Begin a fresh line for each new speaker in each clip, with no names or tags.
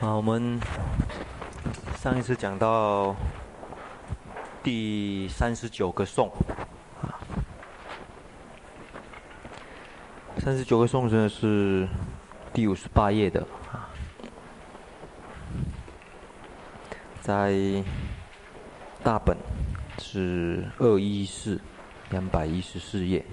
好，我们上一次讲到第三十九个颂，啊，三十九个颂真的是第五十八页的啊，在大本是二一四两百一十四页。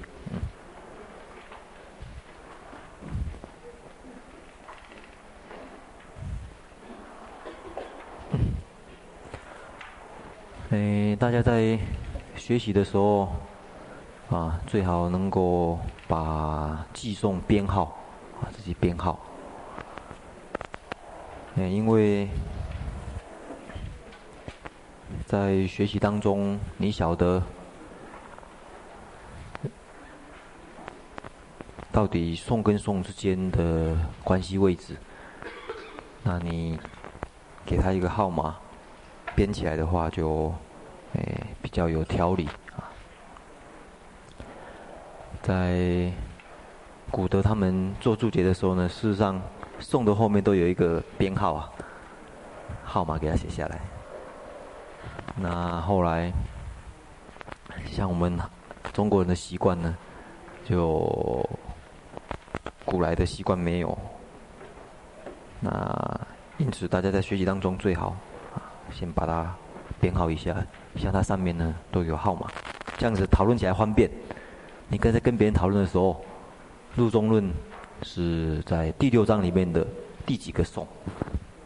诶，大家在学习的时候，啊，最好能够把寄送编号，啊，自己编号。嗯，因为在学习当中，你晓得到底送跟送之间的关系位置，那你给他一个号码，编起来的话就。较有条理啊。在古德他们做注解的时候呢，事实上宋的后面都有一个编号啊，号码给他写下来。那后来像我们中国人的习惯呢，就古来的习惯没有。那因此大家在学习当中最好啊，先把它编号一下。像它上面呢都有号码，这样子讨论起来方便。你刚才跟别人讨论的时候，入中论是在第六章里面的第几个颂，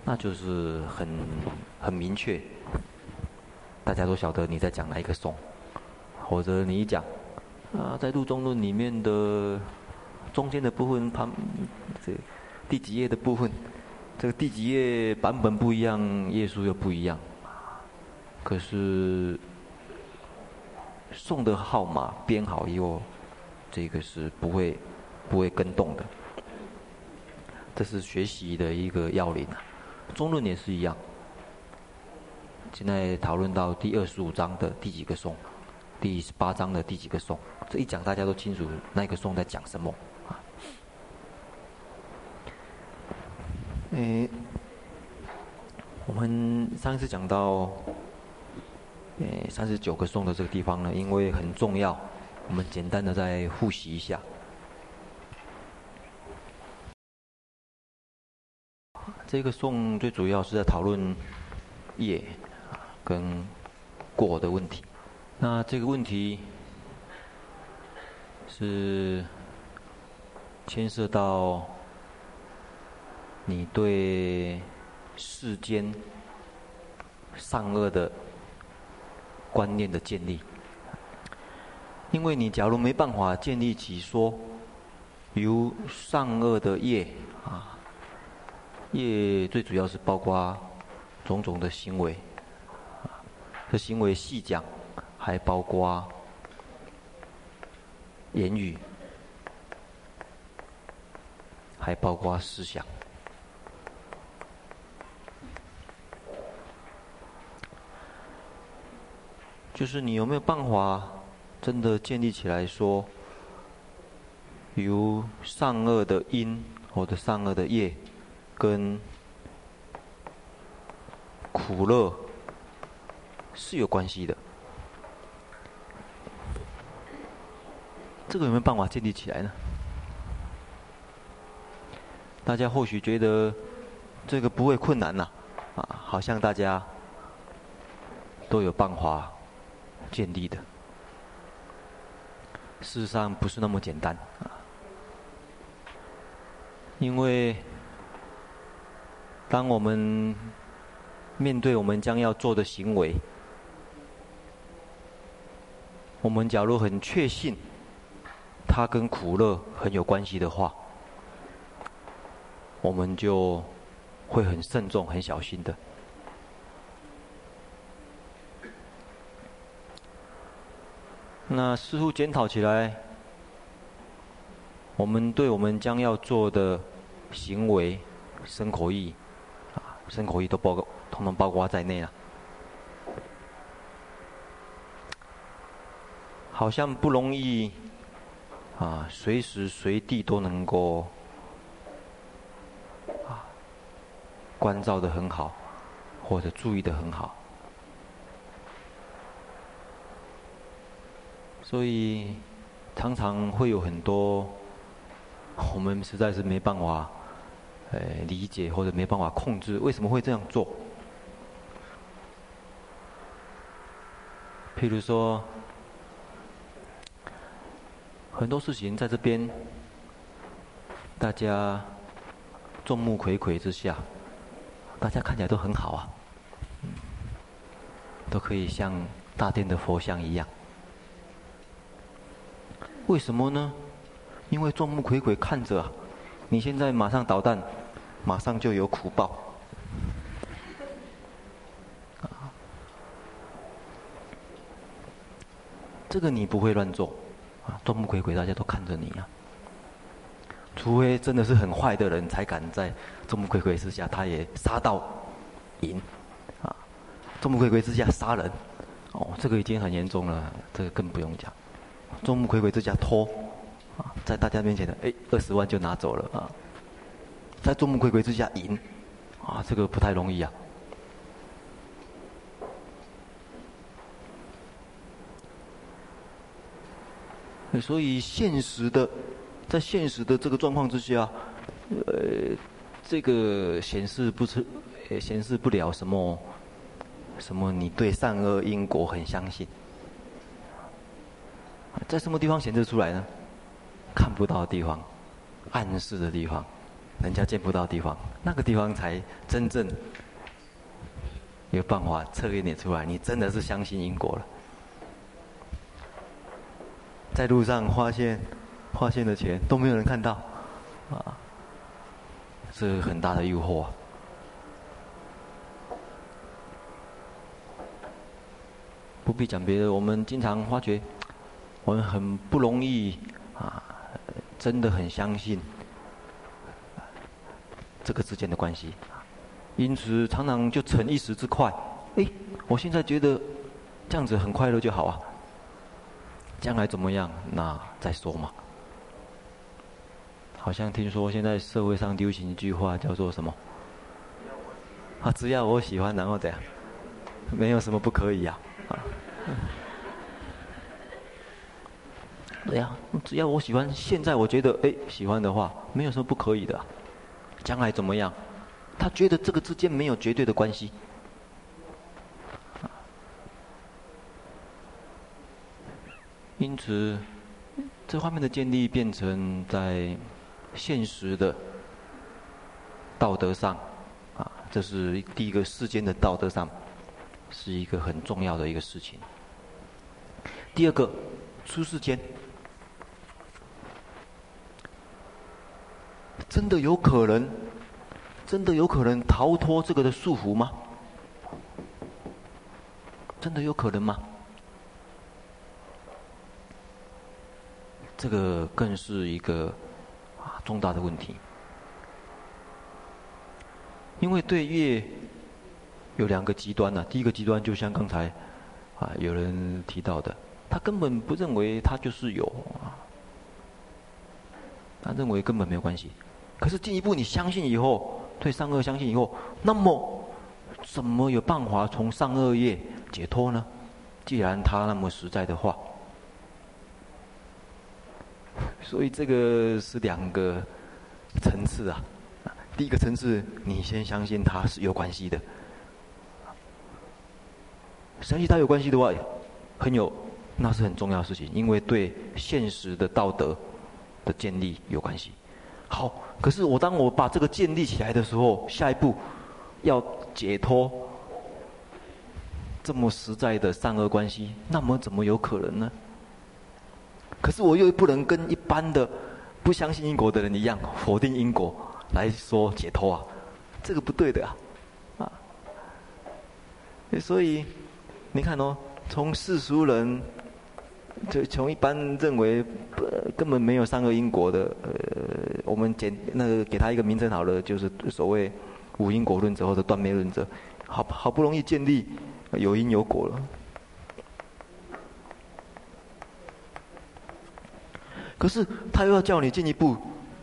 那就是很很明确，大家都晓得你在讲哪一个颂。或者你一讲啊，在入中论里面的中间的部分旁这第几页的部分，这个第几页版本不一样，页数又不一样。可是送的号码编好以后，这个是不会不会更动的。这是学习的一个要领啊。中论也是一样。现在讨论到第二十五章的第几个颂，第十八章的第几个颂，这一讲大家都清楚那个颂在讲什么啊。诶，我们上一次讲到。诶，三十九个颂的这个地方呢，因为很重要，我们简单的再复习一下。这个颂最主要是在讨论业跟果的问题。那这个问题是牵涉到你对世间善恶的。观念的建立，因为你假如没办法建立起说，由善恶的业啊，业最主要是包括种种的行为，这行为细讲还包括言语，还包括思想。就是你有没有办法真的建立起来说，由善恶的因或者善恶的业，跟苦乐是有关系的。这个有没有办法建立起来呢？大家或许觉得这个不会困难呐，啊，好像大家都有办法。建立的，事实上不是那么简单啊。因为当我们面对我们将要做的行为，我们假如很确信它跟苦乐很有关系的话，我们就会很慎重、很小心的。那似乎检讨起来，我们对我们将要做的行为、生口意，啊，生口意都包括，统统包括在内了。好像不容易，啊，随时随地都能够，啊，关照得很好，或者注意得很好。所以常常会有很多我们实在是没办法，呃，理解或者没办法控制，为什么会这样做？譬如说，很多事情在这边，大家众目睽睽之下，大家看起来都很好啊，都可以像大殿的佛像一样。为什么呢？因为众目睽睽看着啊，你现在马上捣蛋，马上就有苦报。啊这个你不会乱做，啊，众目睽睽大家都看着你啊。除非真的是很坏的人，才敢在众目睽睽之下，他也杀到赢，啊，众目睽睽之下杀人，哦，这个已经很严重了，这个更不用讲。众目睽睽之下偷，啊，在大家面前的，哎，二十万就拿走了啊，在众目睽睽之下赢，啊，这个不太容易啊。所以现实的，在现实的这个状况之下，呃，这个显示不出，也显示不了什么，什么你对善恶因果很相信，在什么地方显示出来呢？看不到的地方，暗示的地方，人家见不到的地方，那个地方才真正有办法测验你出来，你真的是相信因果了。在路上发现，发现的钱都没有人看到，啊，是很大的诱惑。不必讲别的，我们经常发觉，我们很不容易啊，真的很相信这个之间的关系，因此常常就逞一时之快。哎，我现在觉得这样子很快乐就好啊。将来怎么样？那再说嘛。好像听说现在社会上流行一句话，叫做什么？啊，只要我喜欢，然后怎样？没有什么不可以呀。啊，对呀，只要我喜欢，现在我觉得哎喜欢的话，没有什么不可以的。将来怎么样？他觉得这个之间没有绝对的关系。因此，这方面的建立变成在现实的道德上，啊，这是第一个世间的道德上，是一个很重要的一个事情。第二个，出世间，真的有可能，真的有可能逃脱这个的束缚吗？真的有可能吗？这个更是一个啊重大的问题，因为对业有两个极端呢、第一个极端就像刚才啊有人提到的，他根本不认为他就是有啊，他认为根本没有关系。可是进一步你相信以后，对善恶相信以后，那么怎么有办法从善恶业解脱呢？既然他那么实在的话。所以这个是两个层次啊。第一个层次，你先相信他是有关系的。相信他有关系的话，很有，那是很重要的事情，因为对现实的道德的建立有关系。好，可是我当我把这个建立起来的时候，下一步要解脱这么实在的善恶关系，那么怎么有可能呢？可是我又不能跟一般的不相信因果的人一样否定因果来说解脱啊，这个不对的啊，啊，所以你看哦，从世俗人，就从一般认为根本没有三个因果的，呃，我们简那个给他一个名称好了，就是所谓无因果论者或者断灭论者，好好不容易建立有因有果了。可是他又要叫你进一步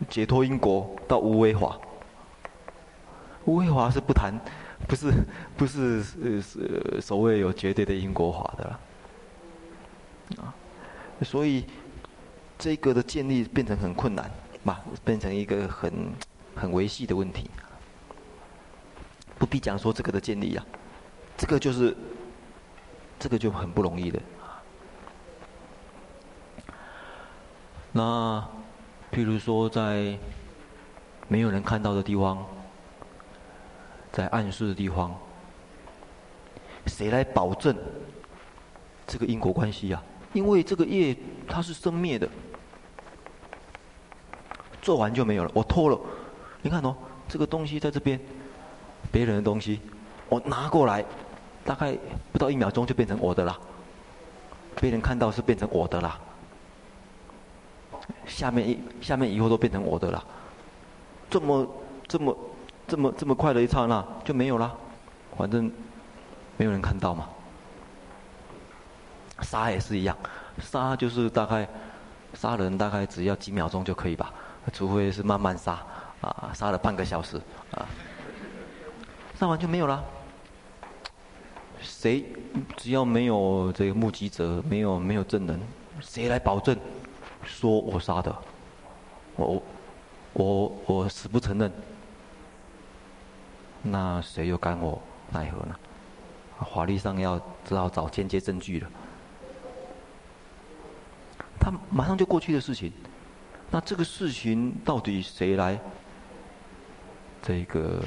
解脱因果到无为法，无为法是不谈，不是不是呃是所谓有绝对的因果法的啦。啊，所以这个的建立变成很困难嘛，变成一个很很维系的问题。不必讲说这个的建立啊，这个就是这个就很不容易的。那譬如说在没有人看到的地方，在暗示的地方，谁来保证这个因果关系啊？因为这个业它是生灭的，做完就没有了。我偷了，你看哦，这个东西在这边，别人的东西，我拿过来，大概不到一秒钟就变成我的了。别人看到是变成我的了，下面一下面以后都变成我的了。这么这么这么这么快的一刹那就没有了，反正没有人看到嘛。杀也是一样，杀就是大概杀人大概只要几秒钟就可以吧，除非是慢慢杀，啊，杀了半个小时，啊，杀完就没有了。谁只要没有这个目击者，没有没有证人，谁来保证说我杀的？我我我死不承认，那谁又干我奈何呢？法律上要只好找间接证据了。他马上就过去的事情，那这个事情到底谁来？这个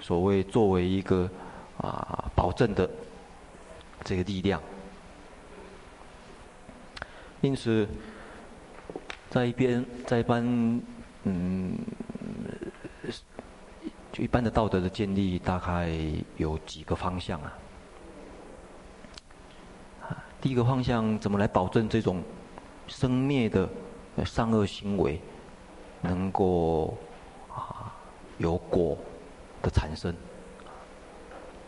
所谓作为一个啊保证的这个力量，因此在一边在一般嗯，就一般的道德的建立，大概有几个方向啊。第一个方向，怎么来保证这种生灭的善恶行为能够啊有果的产生？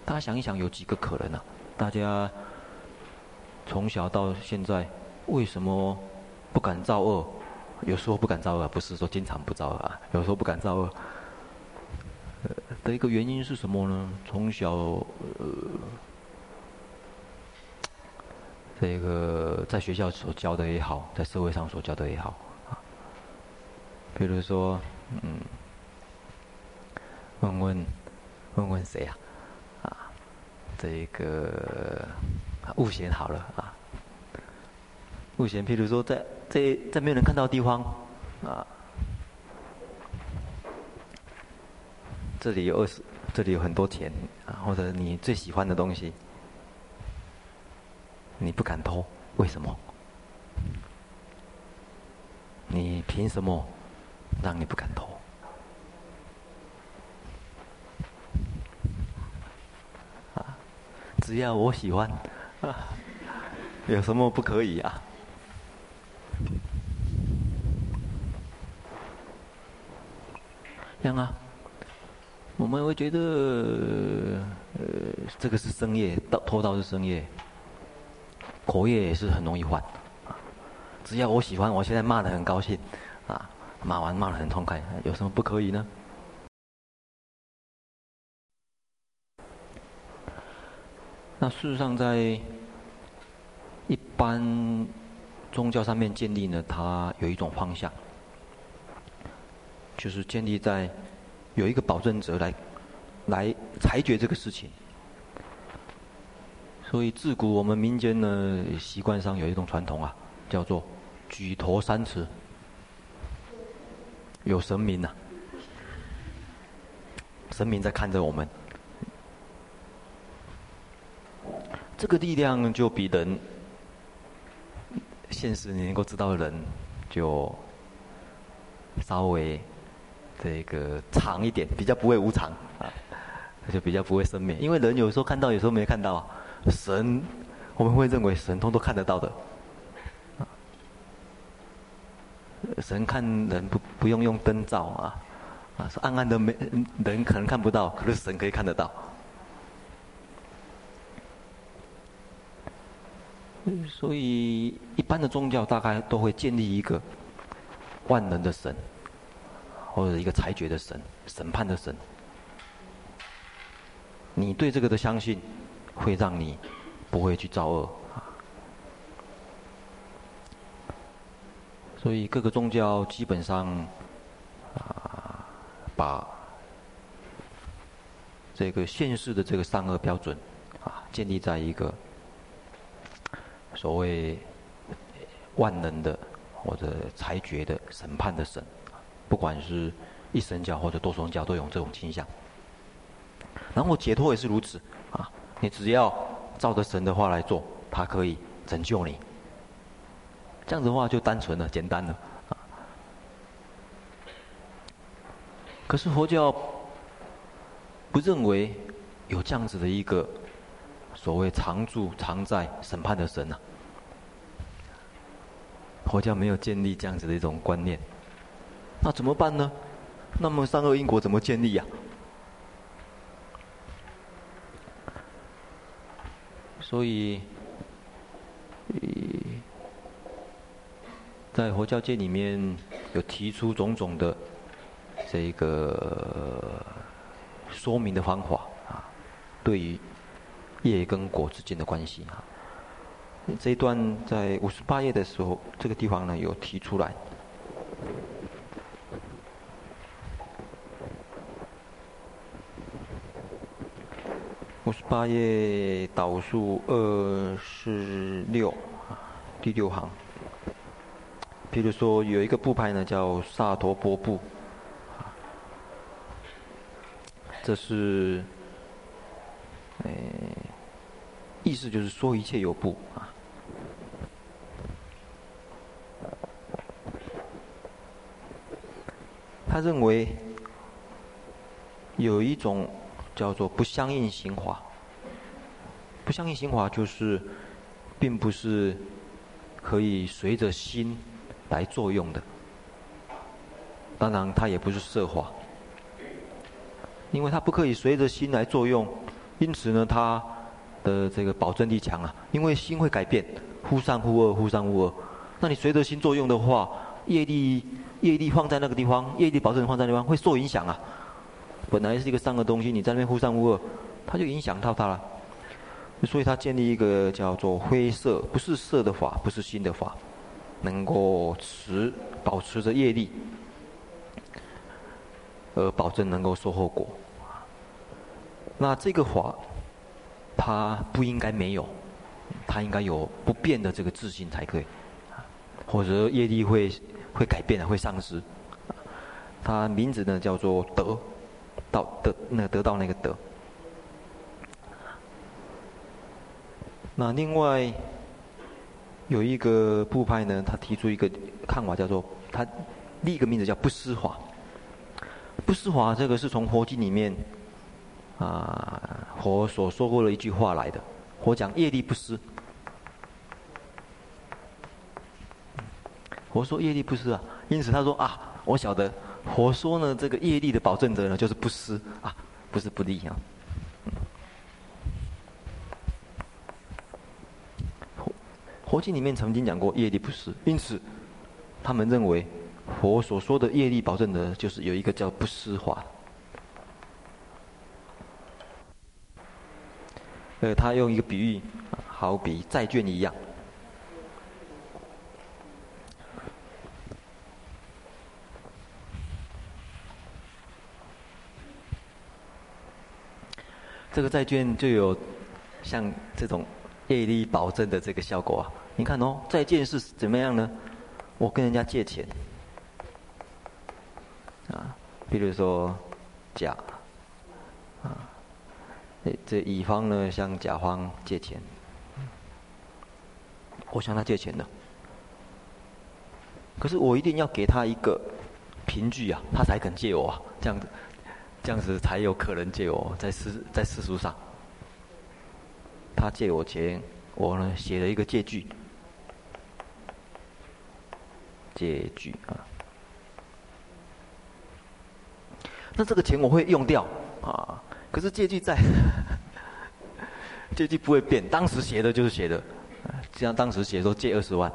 大家想一想，有几个可能啊？大家从小到现在，为什么不敢造恶？有时候不敢造恶，不是说经常不造恶啊，有时候不敢造恶。的一个原因是什么呢？从小呃。这个在学校所教的也好，在社会上所教的也好，啊，比如说，嗯，问问问问谁啊？啊，这个悟贤好了啊，悟贤，譬如说在在在没有人看到的地方，啊，这里有二十，这里有很多钱啊，或者你最喜欢的东西。你不敢偷，为什么？你凭什么让你不敢偷？啊，只要我喜欢，啊，有什么不可以啊？这样啊，我们会觉得，呃，这个是深夜，到偷盗是深夜。口业也是很容易犯，只要我喜欢，我现在骂的很高兴，啊，骂完骂的很痛快，有什么不可以呢？那事实上，在一般宗教上面建立呢，它有一种方向，就是建立在有一个保证者来来裁决这个事情。所以自古我们民间呢，习惯上有一种传统啊，叫做举头三尺有神明呐、啊，神明在看着我们，这个力量就比人现实你能够知道的人就稍微这个长一点，比较不会无常啊，就比较不会生灭，因为人有时候看到，有时候没看到啊。神，我们会认为神通都看得到的。神看人不不用用灯照啊，啊，是暗暗的没人可能看不到，可是神可以看得到。所以一般的宗教大概都会建立一个万能的神，或者一个裁决的神、审判的神。你对这个的相信，会让你不会去造恶啊。所以各个宗教基本上啊，把这个现世的这个善恶标准啊，建立在一个所谓万能的或者裁决的审判的神，不管是一神教或者多神教，都有这种倾向。然后解脱也是如此啊，你只要照着神的话来做，他可以拯救你。这样子的话就单纯了，简单了。可是佛教不认为有这样子的一个所谓常住常在审判的神呐、啊。佛教没有建立这样子的一种观念，那怎么办呢？那么善恶因果怎么建立呀、所以，在佛教界里面有提出种种的这个说明的方法啊，对于业跟果之间的关系啊，这一段在五十八页的时候，这个地方呢有提出来。十八页倒数二四六，第六行。比如说有一个部派呢，叫萨陀波部，这是，哎，意思就是说一切有部啊。他认为有一种。叫做不相应行法，不相应行法就是，并不是可以随着心来作用的。当然，它也不是色法，因为它不可以随着心来作用，因此呢，它的这个保证力强啊。因为心会改变，忽善忽恶，忽善忽恶。那你随着心作用的话，业力业力放在那个地方，业力保证放在那地方会受影响啊。本来是一个善的东西，你在那边忽善忽恶，它就影响到它了。所以他建立一个叫做灰色，不是色的法，不是心的法，能够持保持着业力，而保证能够收后果。那这个法，它不应该没有，它应该有不变的这个自信才可以，或者业力会会改变，会丧失。它名字呢叫做德。到得那得到那个德。那另外有一个部派呢，他提出一个看法，叫做他另一个名字叫不施法。不施法这个是从佛经里面啊佛所说过的一句话来的。佛讲业力不施，佛说业力不施啊，因此他说啊，我晓得。佛说呢，这个业力的保证者呢，就是不施啊，不是不利啊。佛佛经里面曾经讲过业力不施，因此他们认为佛所说的业力保证的，就是有一个叫不施法。呃，他用一个比喻，好比债券一样。这个债券就有像这种业力保证的这个效果啊！你看哦，债券是怎么样呢？我跟人家借钱啊，比如说甲啊，这乙方呢向甲方借钱，我向他借钱的，可是我一定要给他一个凭据啊，他才肯借我啊，这样子。这样子才有可能借我，在世在世俗上，他借我钱，我呢写了一个借据，借据啊。那这个钱我会用掉啊，可是借据在，借据不会变，当时写的就是写的，像当时写说借二十万，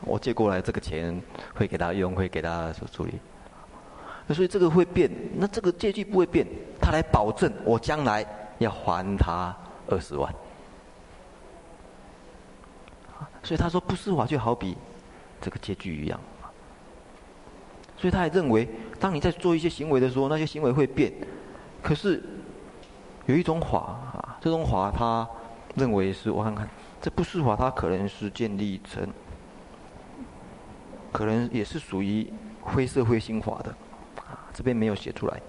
我借过来这个钱会给他用，会给他所处理。所以这个会变，那这个借据不会变，他来保证我将来要还他二十万。所以他说不施法就好比这个借据一样。所以他还认为，当你在做一些行为的时候，那些行为会变。可是有一种法啊，这种法他认为是我看看，这不施法，它可能是建立成，可能也是属于灰色灰心法的，这边没有写出来。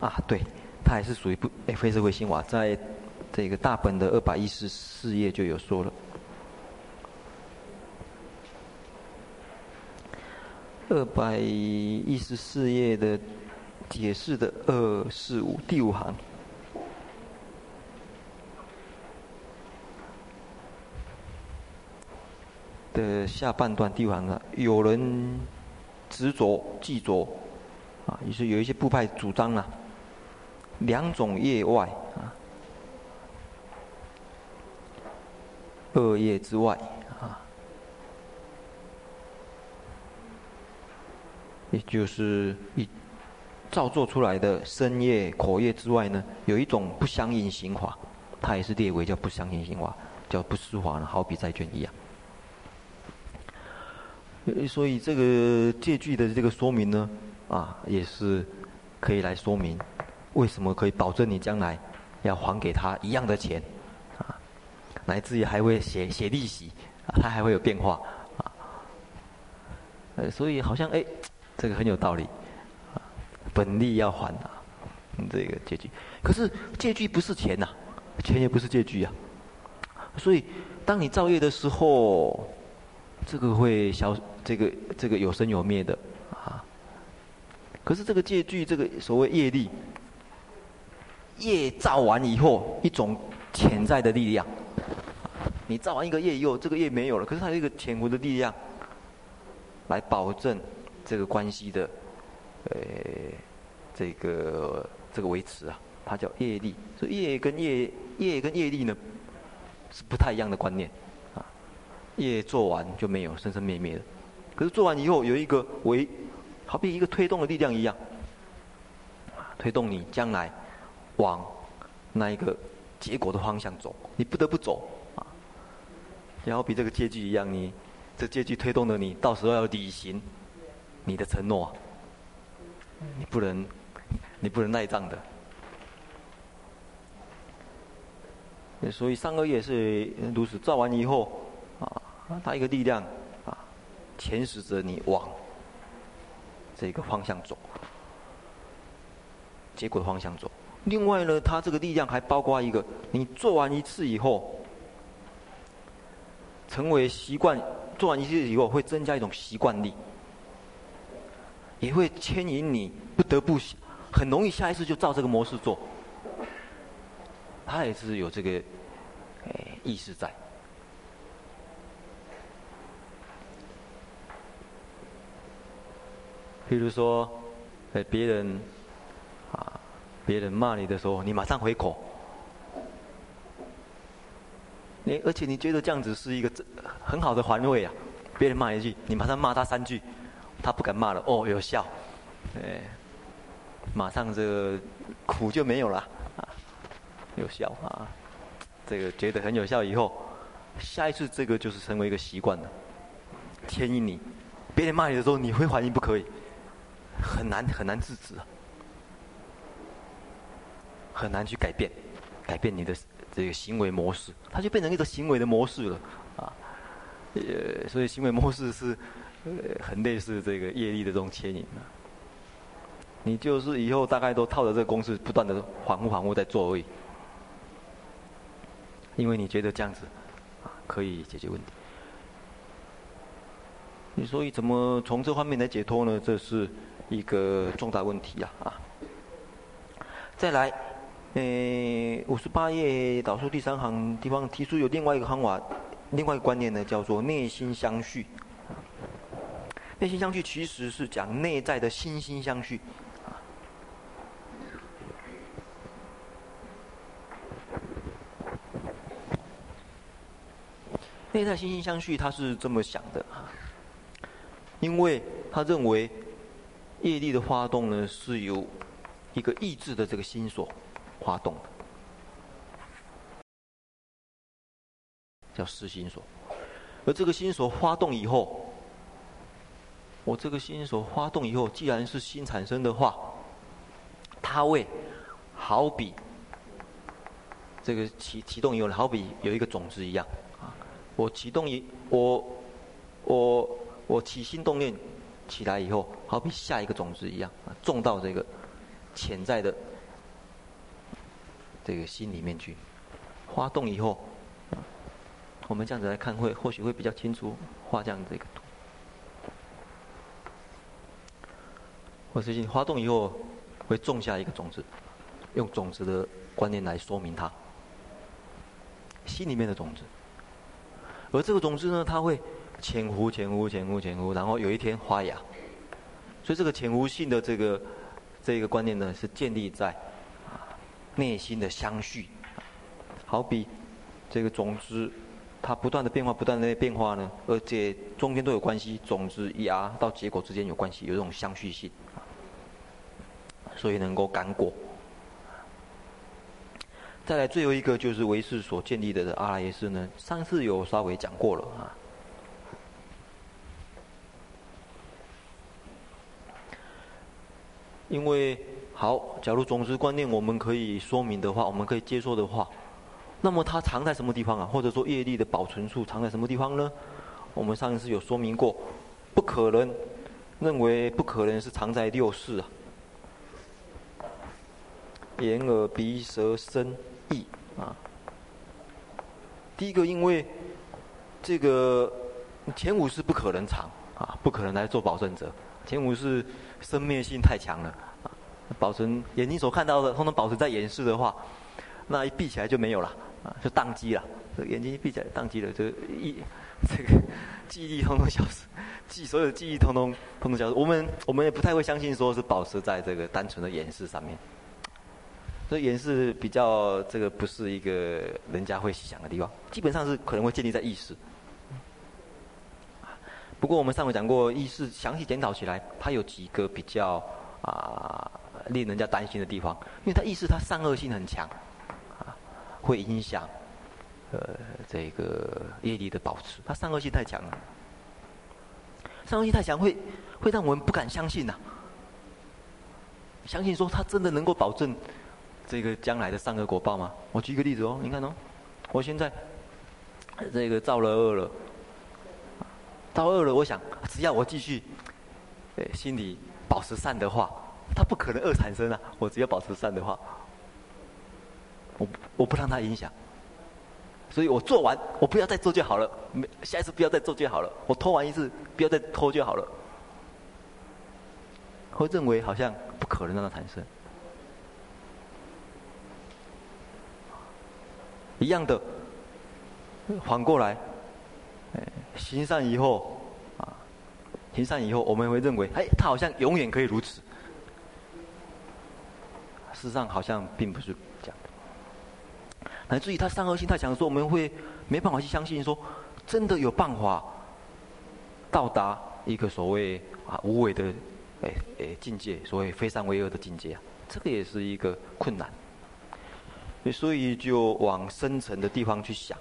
啊，对，它还是属于不诶非社会心法，在这个大本的二百一十四页就有说了。二百一十四页的解释的二四五第五行的下半段第五行啊，有人执着执着啊，也是有一些部派主张啊，两种业外啊，恶业之外啊。也就是一造作出来的身业、口业之外呢，有一种不相应行法，它也是列为叫不相应行法，叫不施法呢，好比债券一样。所以这个借据的这个说明呢，啊，也是可以来说明为什么可以保证你将来要还给他一样的钱，啊，乃至于还会写写利息，啊，它还会有变化，啊，呃，所以好像哎。这个很有道理，啊，本利要还啊，这个借据。可是借据不是钱呐，钱也不是借据啊。所以当你造业的时候，这个会消，这个这个有生有灭的啊。可是这个借据，这个所谓业力，业造完以后，一种潜在的力量。你造完一个业以后，这个业没有了，可是它有一个潜伏的力量，来保证。这个关系的，呃，这个这个维持啊，它叫业力。所以业跟业业跟业力呢，是不太一样的观念。业做完就没有，生生灭灭的。可是做完以后有一个为，好比一个推动的力量一样，推动你将来往那一个结果的方向走，你不得不走啊。然后比这个借据一样，你这借据推动了你，到时候要履行。你的承诺，你不能，你不能赖账的。所以上个月是如此，造完以后，啊，它一个力量啊，牵使着你往这个方向走，结果的方向走。另外呢，它这个力量还包括一个，你做完一次以后，成为习惯，做完一次以后会增加一种习惯力。也会牵引你不得不很容易下一次就照这个模式做，他也是有这个意识在。比如说，诶别人啊，别人骂你的时候，你马上回口，你而且你觉得这样子是一个很好的环卫啊，别人骂一句，你马上骂他三句。他不敢骂了，哦，有效，哎，马上这个苦就没有了，啊，有效啊，这个觉得很有效以后，下一次这个就是成为一个习惯了，牵引你，别人骂你的时候，你会反应不可以，很难很难制止，很难去改变，改变你的这个行为模式，它就变成一个行为的模式了，啊，呃，所以行为模式是呃。很类似这个业力的这种牵引啊，你就是以后大概都套着这个公式，不断的反复反复在做而已，因为你觉得这样子啊可以解决问题。你所以怎么从这方面来解脱呢？这是一个重大问题啊啊！再来，呃，五十八页导数第三行地方提出有另外一个方法，另外一个观念呢，叫做内心相续。内心相续其实是讲内在的心心相续，啊，内在心心相续，他是这么想的啊，因为他认为业力的发动呢，是由一个意志的这个心所发动的，叫识心所。而这个心所发动以后，我这个心所发动以后，既然是心产生的话，它会好比这个启启动以后，好比有一个种子一样啊。我启动一我我我起心动念起来以后，好比下一个种子一样，种到这个潜在的这个心里面去，发动以后。我们这样子来看会，或许会比较清楚画这样子一个图。我最近发动以后，会种下一个种子，用种子的观念来说明它，心里面的种子。而这个种子呢，它会潜伏、潜伏、潜伏、潜伏，然后有一天发芽。所以这个潜伏性的这个这个观念呢，是建立在内心的相续，好比这个种子。它不断的变化，不断的变化呢，而且中间都有关系，种子芽到结果之间有关系，有这种相续性，所以能够感果。再来最后一个就是唯识所建立的阿赖耶识呢，上次有稍微讲过了啊。因为好，假如种子观念我们可以说明的话，我们可以接受的话。那么它藏在什么地方啊？或者说业力的保存处藏在什么地方呢？我们上一次有说明过，不可能认为不可能是藏在六识啊，眼耳鼻舌身意啊。第一个，因为这个前五识不可能藏啊，不可能来做保证者。前五识生灭性太强了啊，保存眼睛所看到的，通通保存在眼识的话，那一闭起来就没有了。啊，就宕机了，眼睛一闭起来宕机了，就一 这个记忆通通消失，记所有的记忆通通通通消失。我们我们也不太会相信说是保持在这个单纯的眼识上面，所以眼识比较这个不是一个人家会想的地方，基本上是可能会建立在意识。不过我们上回讲过，意识详细检讨起来，它有几个比较啊令人家担心的地方，因为它意识它善恶性很强。啊会影响，呃，这个业力的保持。它善恶性太强了，善恶性太强会会让我们不敢相信呐、相信说他真的能够保证这个将来的善恶果报吗？我举个例子哦，你看哦，我现在这个造了恶了，到恶了，我想只要我继续，哎，心里保持善的话，它不可能恶产生啊。我只要保持善的话。我我不让他影响，所以我做完，我不要再做就好了。没下一次不要再做就好了。我拖完一次，不要再拖就好了。会认为好像不可能让它产生。一样的，反过来，行善以后啊，行善以后，我们会认为，哎，他好像永远可以如此。事实上，好像并不是这样的。乃至于他善恶心太强的时候，我们会没办法去相信说，真的有办法到达一个所谓啊无为的哎哎境界，所谓非善为恶的境界啊，这个也是一个困难。所以就往深层的地方去想，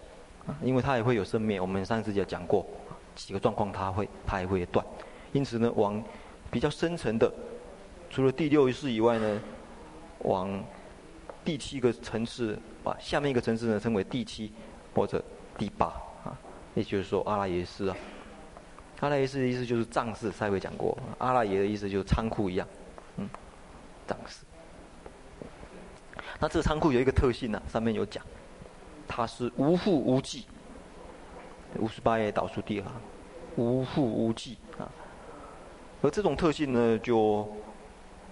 因为它也会有生灭。我们上次也讲过几个状况，它会它也会断。因此呢，往比较深层的，除了第六意识以外呢，往第七个层次。把下面一个层次呢称为第七或者第八啊，也就是说阿赖耶识啊。阿赖耶识的意思就是藏式，上回讲过。阿赖耶的意思就是仓库一样，嗯，藏式。那这个仓库有一个特性呢、上面有讲，它是无覆无忌。五十八页倒数第二，无覆无忌啊。而这种特性呢，就，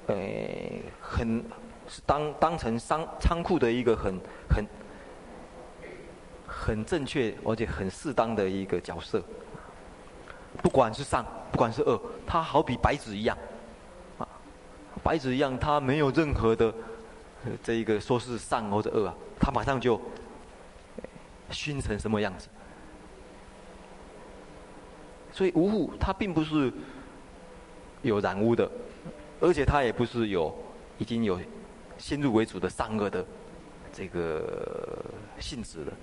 诶、很。是当当成仓仓库的一个很很很正确而且很适当的一个角色，不管是善不管是恶，它好比白纸一样，啊，白纸一样，它没有任何的这一个说是善或者恶啊，它马上就熏成什么样子。所以无覆它并不是有染污的，而且它也不是有已经有先入为主的善恶的这个性质的，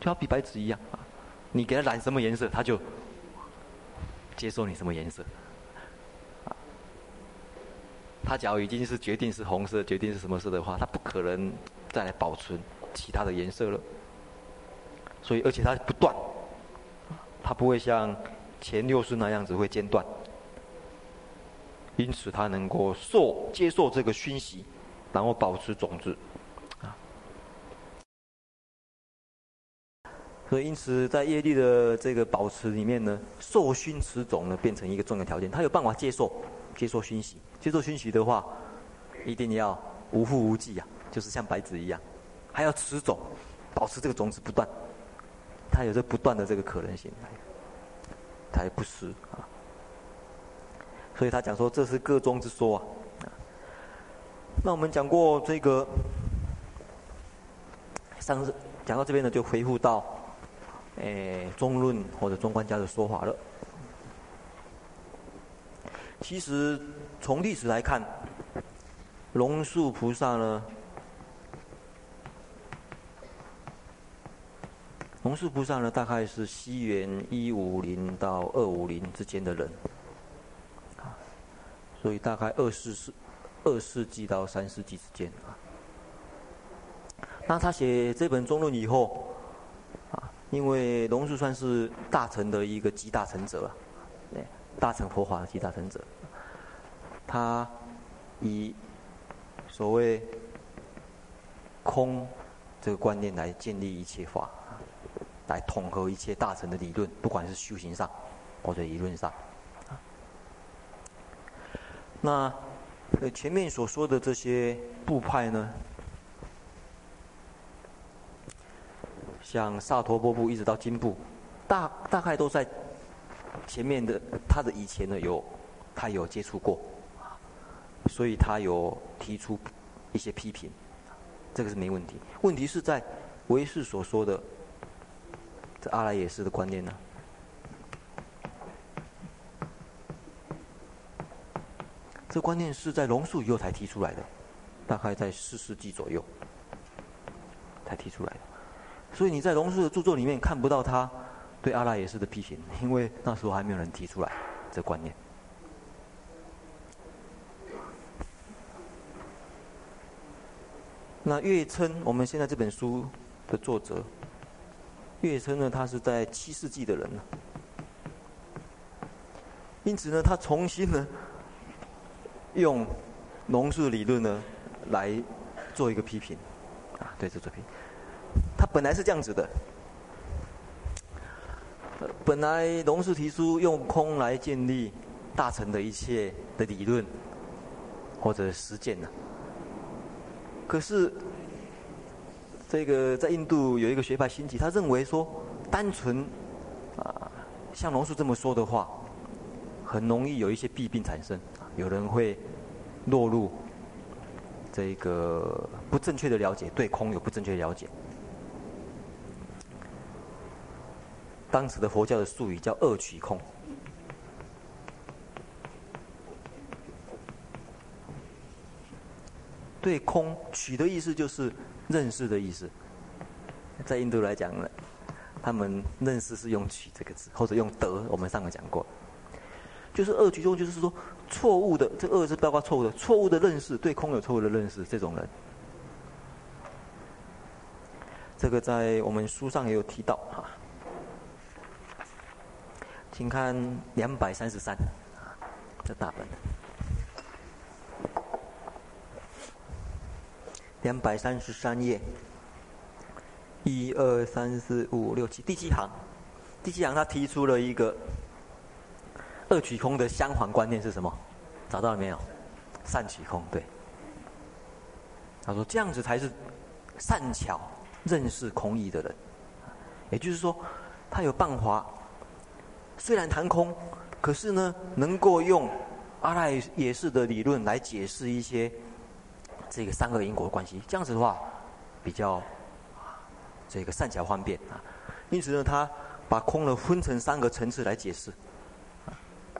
就好比白纸一样啊，你给它染什么颜色，它就接受你什么颜色。它假如已经是决定是红色，决定是什么色的话，它不可能再来保存其他的颜色了。所以，而且它不断，它不会像前六世那样子会间断。因此，它能够受接受这个熏习，然后保持种子。啊，所以因此在业力的这个保持里面呢，受熏持种呢变成一个重要条件，它有办法接受。接受熏习，接受熏习的话，一定要无覆无记啊，就是像白纸一样，还要持种，保持这个种子不断，它有着不断的这个可能性，它也不失啊。所以他讲说这是个中之说啊。那我们讲过这个，上次讲到这边呢，就回复到，诶中论或者中观家的说法了。其实从历史来看，龙树菩萨呢，龙树菩萨呢，大概是西元一五零到二五零之间的人，啊，所以大概二世世二世纪到三世纪之间啊。那他写这本中论以后，啊，因为龙树算是大乘的一个集大成者，对。大乘佛法的集大成者，他以所谓空这个观念来建立一切法，来统合一切大乘的理论，不管是修行上或者理论上。那呃前面所说的这些部派呢，像萨陀波部一直到经部，大大概都在。前面的他的以前呢，有他有接触过，所以他有提出一些批评，这个是没问题。问题是在唯识所说的阿赖耶识的观念呢，这观念是在龙树以后才提出来的，大概在四世纪左右才提出来的，所以你在龙树的著作里面看不到他。对阿莱耶识的批评，因为那时候还没有人提出来这观念。那月称，我们现在这本书的作者，月称呢，他是在七世纪的人了，因此呢，他重新呢，用龙树理论呢，来做一个批评，啊，对这作品，他本来是这样子的。本来龙树提出用空来建立大乘的一切的理论或者实践呢，可是这个在印度有一个学派兴起，他认为说单纯啊像龙树这么说的话，很容易有一些弊病产生，有人会落入这个不正确的了解，对空有不正确的了解。当时的佛教的术语叫二取空，对空取的意思就是认识的意思。在印度来讲呢，他们认识是用取这个字，或者用得。我们上个讲过，就是二取中，就是说错误的，这二是包括错误的，错误的认识，对空有错误的认识，这种人，这个在我们书上也有提到哈。请看两百三十三，这大本。两百三十三页，一二三四五六七，第七行，第七行他提出了一个二取空的相反观念是什么？找到了没有？善取空，对。他说这样子才是善巧认识空义的人，也就是说，他有办法。虽然谈空，可是呢，能够用阿赖耶识的理论来解释一些这个三个因果的关系。这样子的话，比较这个善巧方便啊。因此呢，他把空呢分成三个层次来解释，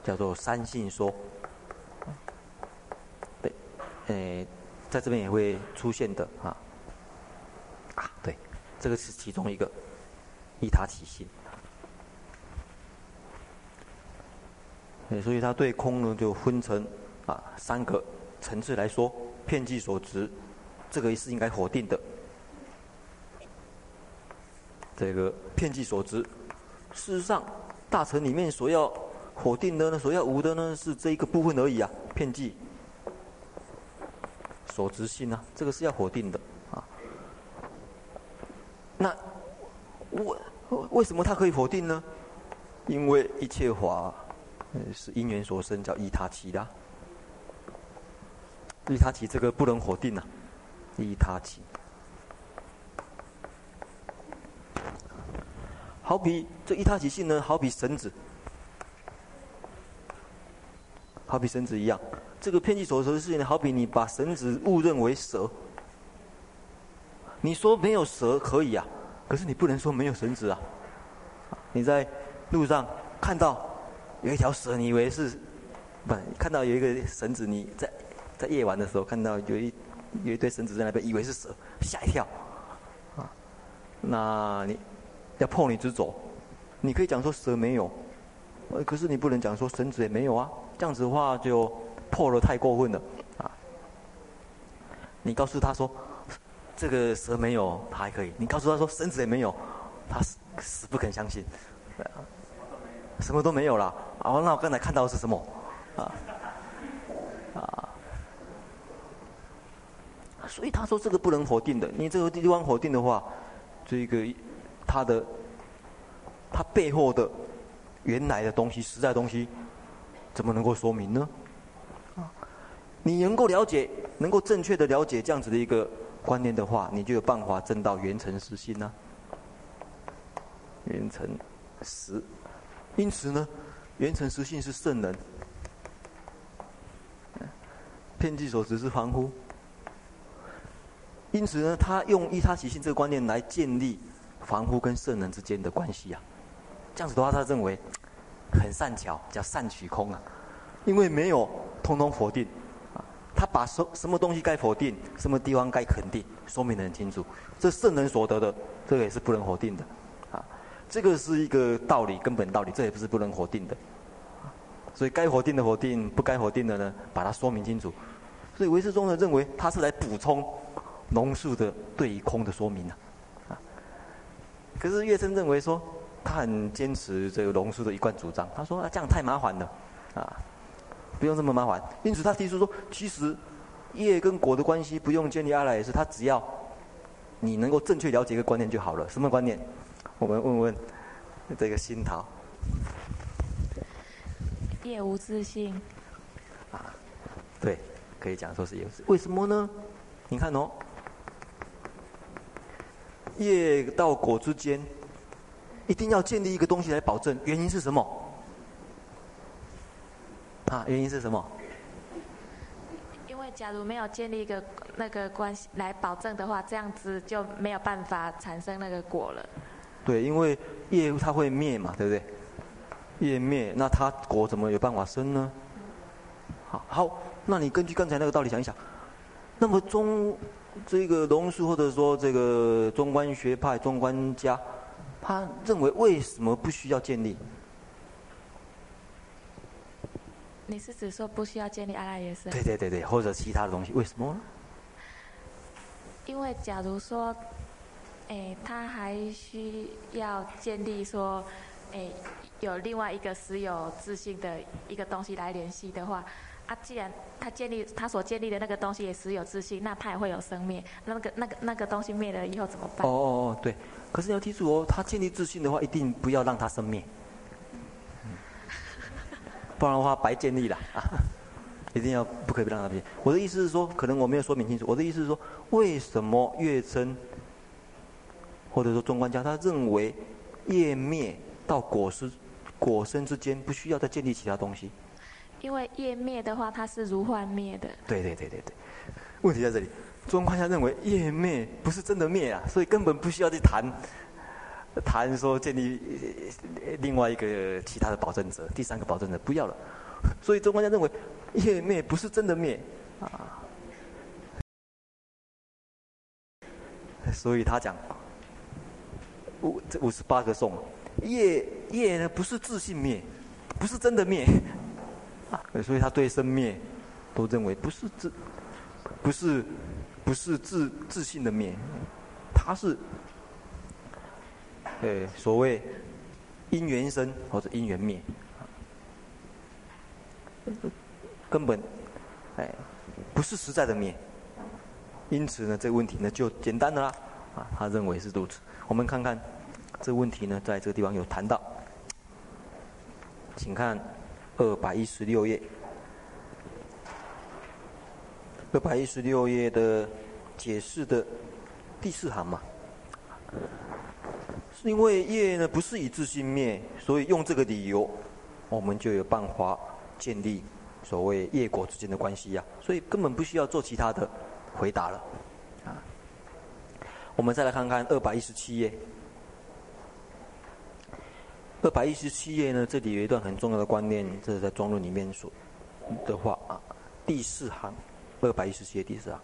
叫做三性说。对诶，在这边也会出现的啊。啊，对，这个是其中一个依他起性。所以他对空呢就分成啊三个层次来说，片剂所值，这个是应该否定的。这个片剂所值，事实上大乘里面所要否定的呢，所要无的呢，是这一个部分而已啊。片剂所执性啊，这个是要否定的啊。那我为什么他可以否定呢？因为一切法。是因缘所生，叫依他起的。依他起这个不能否定呐、啊，依他起。好比这依他起性呢，好比绳子，好比绳子一样。这个遍计所执的事情呢，好比你把绳子误认为蛇。你说没有蛇可以啊，可是你不能说没有绳子啊。你在路上看到。有一条蛇，你以为是，不，看到有一个绳子，你在在夜晚的时候看到有一有一堆绳子在那边，以为是蛇，吓一跳，啊，那你要破你执着，你可以讲说蛇没有，呃可是你不能讲说绳子也没有啊，这样子的话就破了太过分了，啊，你告诉他说这个蛇没有，他还可以；你告诉他说绳子也没有，他死死不肯相信。什么都没有了，啊，那我刚才看到的是什么？啊，所以他说这个不能否定的，你这个地方否定的话，这个他的他背后的原来的东西、实在东西，怎么能够说明呢？啊，你能够了解，能够正确的了解这样子的一个观念的话，你就有办法证到圆成实心呢，圆成实。因此呢，圆成实性是圣人，遍计所执是凡夫。因此呢，他用依他起性这个观念来建立凡夫跟圣人之间的关系啊。这样子的话，他认为 很善巧，叫善取空啊。因为没有通通否定啊，他把什什么东西该否定，什么地方该肯定，说明得很清楚。这圣人所得的，这个也是不能否定的啊。这个是一个道理，根本道理，这也不是不能否定的。所以该否定的否定，不该否定的呢，把它说明清楚。所以唯识宗呢认为，他是来补充龙树的对于空的说明啊。可是月生认为说，他很坚持这个龙树的一贯主张。他说啊，这样太麻烦了，啊，不用这么麻烦。因此他提出说，其实业跟果的关系不用建立阿赖耶识，他只要你能够正确了解一个观念就好了。什么观念？我们问问这个新桃，
业无自信。
啊，对，可以讲说是业无自性。为什么呢？你看哦，业到果之间，一定要建立一个东西来保证。原因是什么？啊，原因是什么？
因为假如没有建立一个那个关系来保证的话，这样子就没有办法产生那个果了。
对，因为业它会灭嘛，对不对？业灭，那它果怎么有办法生呢？好，好，那你根据刚才那个道理想一想，那么中这个龙树或者说这个中观学派中观家，他认为为什么不需要建立？
你是指说不需要建立阿拉耶识？
对对对对，或者其他的东西，为什么？
因为假如说。哎，他还需要建立说，哎，有另外一个实有自信的一个东西来联系的话，啊，既然他建立他所建立的那个东西也实有自信，那他也会有生灭，那个那个那个东西灭了以后怎么办？
哦哦哦，对。可是你要记住哦，他建立自信的话，一定不要让他生灭，不然的话白建立了啊！一定要不可以让他灭。我的意思是说，可能我没有说明清楚。我的意思是说，为什么月称？或者说，中观家他认为，业灭到果实果生之间，不需要再建立其他东西。
因为业灭的话，它是如幻灭的。
对对对对对，问题在这里，中观家认为业灭不是真的灭啊，所以根本不需要去谈谈说建立另外一个其他的保证者，第三个保证者不要了，所以中观家认为业灭不是真的灭啊，所以他讲五这五十八个颂，业业呢不是自信灭，不是真的灭。所以他对生灭都认为不是自，不是不是自自信的灭，他是，呃所谓因缘生或者因缘灭，根本哎不是实在的灭。因此呢，这个问题呢就简单的啦，啊，他认为是如此。我们看看这个问题呢，在这个地方有谈到，请看二百一十六页，二百一十六页的解释的第四行嘛，是因为业呢不是以自性灭，所以用这个理由，我们就有办法建立所谓业果之间的关系呀，所以根本不需要做其他的。回答了，啊，我们再来看看二百一十七页。二百一十七页呢，这里有一段很重要的观念，这是在庄论里面说的话啊。第四行，二百一十七页第四行，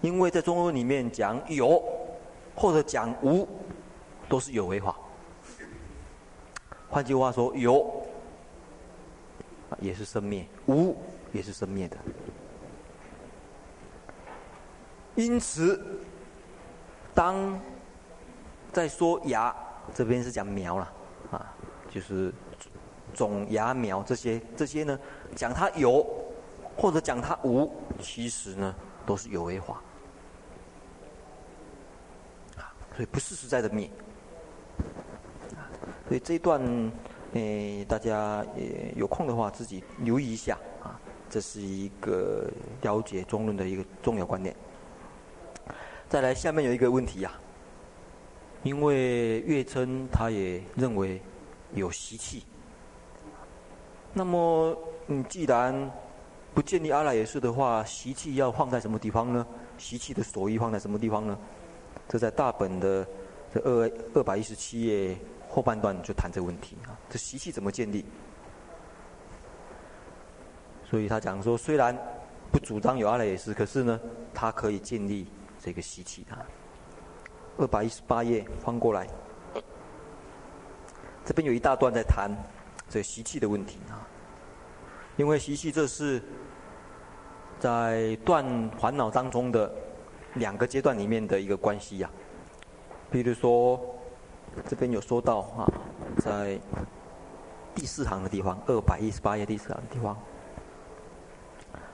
因为在庄论里面讲有或者讲无，都是有为法。换句话说，有也是生灭，无也是生灭的。因此，当在说芽，这边是讲苗了，就是种芽苗这些这些呢，讲它有或者讲它无，其实呢都是有为法，啊，所以不是实在的灭，啊，所以这一段，诶，大家也有空的话自己留意一下，啊，这是一个了解中论的一个重要观念。再来，下面有一个问题呀、啊，因为月称他也认为有习气，那么你既然不建立阿赖耶识的话，习气要放在什么地方呢？习气的所依放在什么地方呢？这在大本的这二二百一十七页后半段就谈这个问题啊，这习气怎么建立？所以他讲说，虽然不主张有阿赖耶识，可是呢，他可以建立。这个习气啊，二百一十八页翻过来，这边有一大段在谈这习气的问题啊。因为习气这是在断烦恼当中的两个阶段里面的一个关系呀。比如说，这边有说到啊，在第四行的地方，二百一十八页第四行的地方，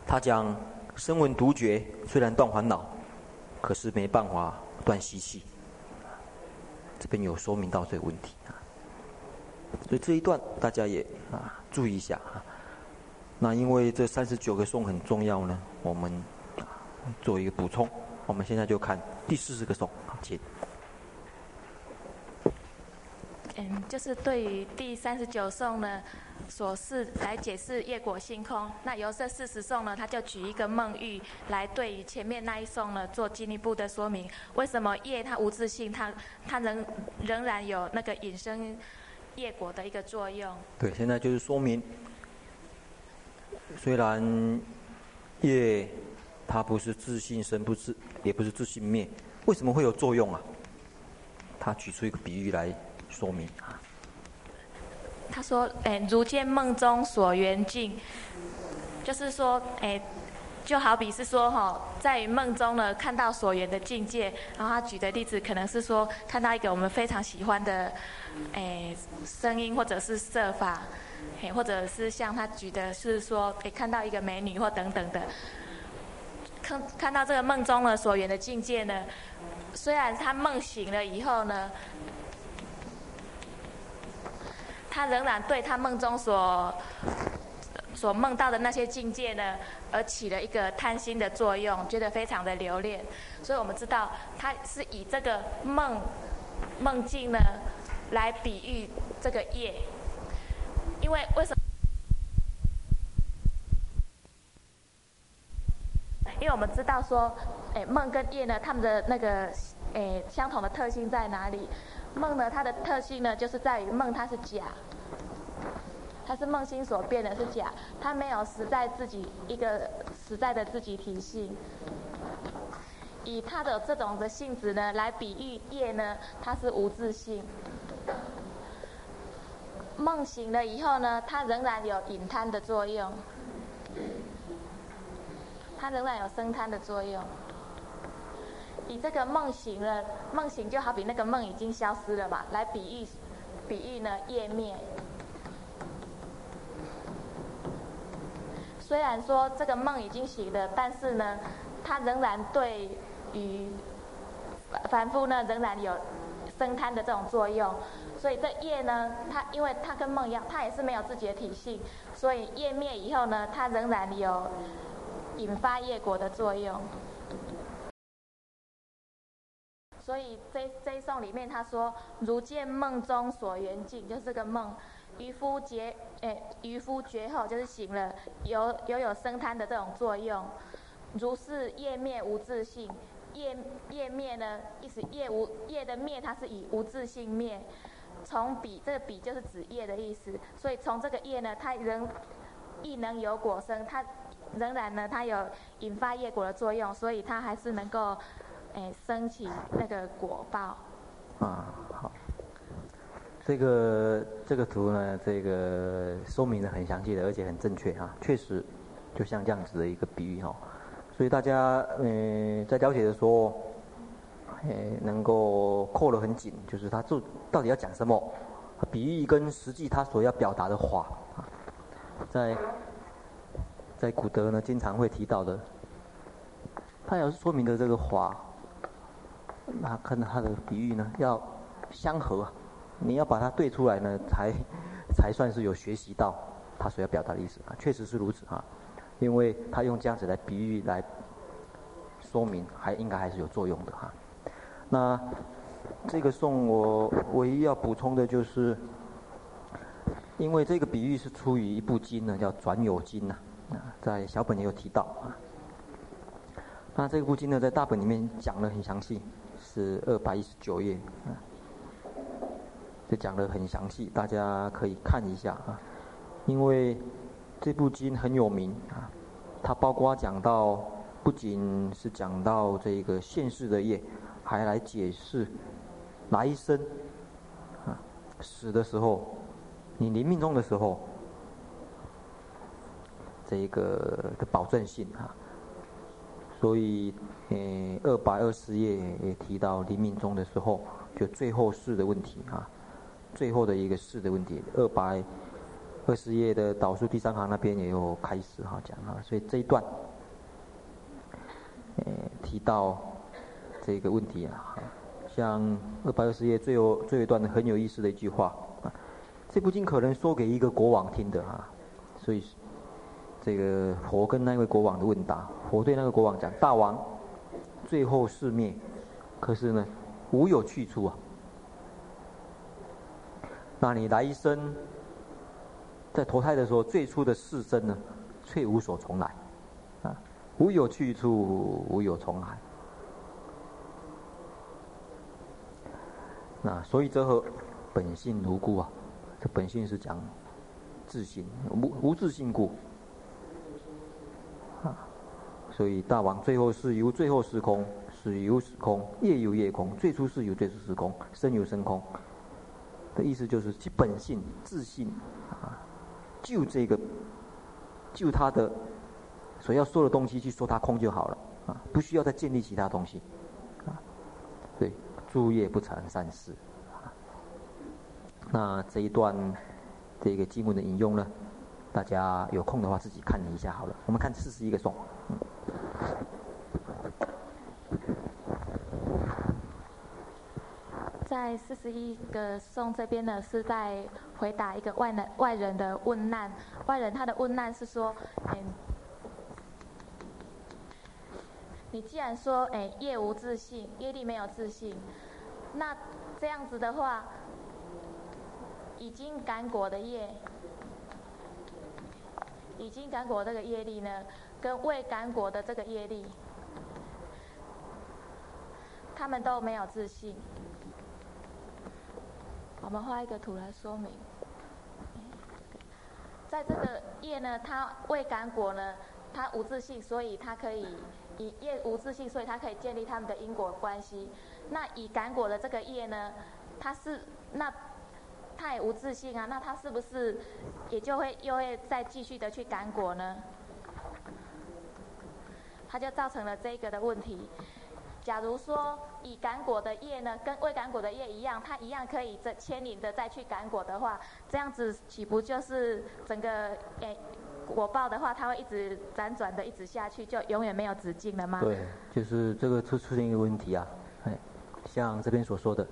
他讲声闻独觉虽然断烦恼。可是没办法断习气，这边有说明到这个问题啊，所以这一段大家也啊注意一下啊。那因为这三十九个颂很重要呢，我们做一个补充。我们现在就看第四十个颂，请。
嗯，就是对于第三十九颂呢，所示来解释业果性空。那由这四十颂呢，他就举一个梦喻来对于前面那一颂呢做进一步的说明。为什么业它无自性，它它仍仍然有那个隐身业果的一个作用？
对，现在就是说明，虽然业它不是自信生，不是也不是自信灭，为什么会有作用啊？他举出一个比喻来。说明啊，
他说：“诶，如见梦中所缘境，就是说，诶，就好比是说，哈，在梦中呢看到所缘的境界。然后他举的例子可能是说，看到一个我们非常喜欢的，诶，声音或者是色法，诶，或者是像他举的是说，诶，看到一个美女或等等的，看看到这个梦中的所缘的境界呢，虽然他梦醒了以后呢。”他仍然对他梦中所所梦到的那些境界呢，而起了一个贪心的作用，觉得非常的留恋。所以我们知道，他是以这个梦梦境呢，来比喻这个业。因为为什么？因为我们知道说，哎，梦跟业呢，他们的那个哎相同的特性在哪里？梦呢，它的特性呢，就是在于梦它是假，它是梦心所变的，是假，它没有实在自己一个实在的自己体性。以它的这种的性质呢，来比喻业呢，它是无自性。梦醒了以后呢，它仍然有引贪的作用，它仍然有生贪的作用。以这个梦醒了，梦醒就好比那个梦已经消失了嘛，来比喻，比喻呢业灭。虽然说这个梦已经醒了，但是呢，它仍然对于凡夫呢，仍然有生贪的这种作用。所以这业呢，它因为它跟梦一样，它也是没有自己的体性，所以业灭以后呢，它仍然有引发业果的作用。所以这这一颂里面他说：“如见梦中所缘境，就是这个梦。渔夫觉，诶，渔夫绝后就是醒了，有有有生贪的这种作用。如是业灭无自性，业业灭呢，意思业无业的灭，它是以无自性灭。从彼这个彼就是指业的意思，所以从这个业呢，它仍亦能有果生，它仍然呢，它有引发业果的作用，所以它还是能够。”哎，升起那个果报。
啊，这个这个图呢，这个说明的很详细的，而且很正确啊，确实就像这样子的一个比喻哈。所以大家嗯在了解的时候，哎，能够扣得很紧，就是他就到底要讲什么，比喻跟实际他所要表达的话啊，在在古德呢经常会提到的，他要是说明的这个话。那看他的比喻呢，要相合，你要把它对出来呢，才才算是有学习到他所要表达的意思啊，确实是如此哈，因为他用这样子来比喻来说明，还应该还是有作用的哈。那这个颂我唯一要补充的就是，因为这个比喻是出于一部经呢，叫《转有经》呐，啊，在小本也有提到啊。那这部经呢，在大本里面讲得很详细。是二百一十九页，啊，这讲得很详细，大家可以看一下啊。因为这部经很有名啊，它包括讲到，不仅是讲到这个现世的业，还来解释来生啊，死的时候，你临命中的时候，这个的保证性啊。所以，呃，二百二十页也提到临命中的时候，就最后世的问题啊，最后的一个世的问题。二百二十页的导数第三行那边也有开始哈讲啊，所以这一段，呃，提到这个问题啊，像二百二十页最后最后一段很有意思的一句话啊，这部经可能说给一个国王听的啊，所以。这个佛跟那位国王的问答，佛对那个国王讲：“大王，最后世灭，可是呢，无有去处啊。那你来一生，在投胎的时候，最初的世身呢，却无所从来，啊，无有去处，无有从来。那所以这和本性如故啊，这本性是讲自性，无无自性故。”啊所以大王最后是由最后时空，是由时空，夜由夜空，最初是由最初时空，生由生空。的意思就是其本性自信啊，就这个，就他的所要说的东西去说他空就好了啊，不需要再建立其他东西啊。对，诸业不成善事啊。那这一段这个经文的引用呢，大家有空的话自己看一下好了。我们看四十一个颂。
在四十一个颂这边呢，是在回答一个外人外人的问难。外人他的问难是说：“嗯，你既然说哎业无自信，业力没有自信，那这样子的话，已经感果的业，已经感果这个业力呢？”跟未感果的这个业力，他们都没有自信。我们画一个图来说明。在这个叶呢，它未感果呢，它无自性，所以它可以以叶无自性，所以它可以建立他们的因果关系。那已感果的这个叶呢，它是那它也无自性啊，那它是不是也就会又会再继续的去感果呢？它就造成了这个的问题。假如说已感果的业呢，跟未感果的业一样，它一样可以这牵引的再去感果的话，这样子岂不就是整个诶果报的话，它会一直辗转的一直下去，就永远没有止境了吗？
对，就是这个出出现一个问题啊，哎，像这边所说的，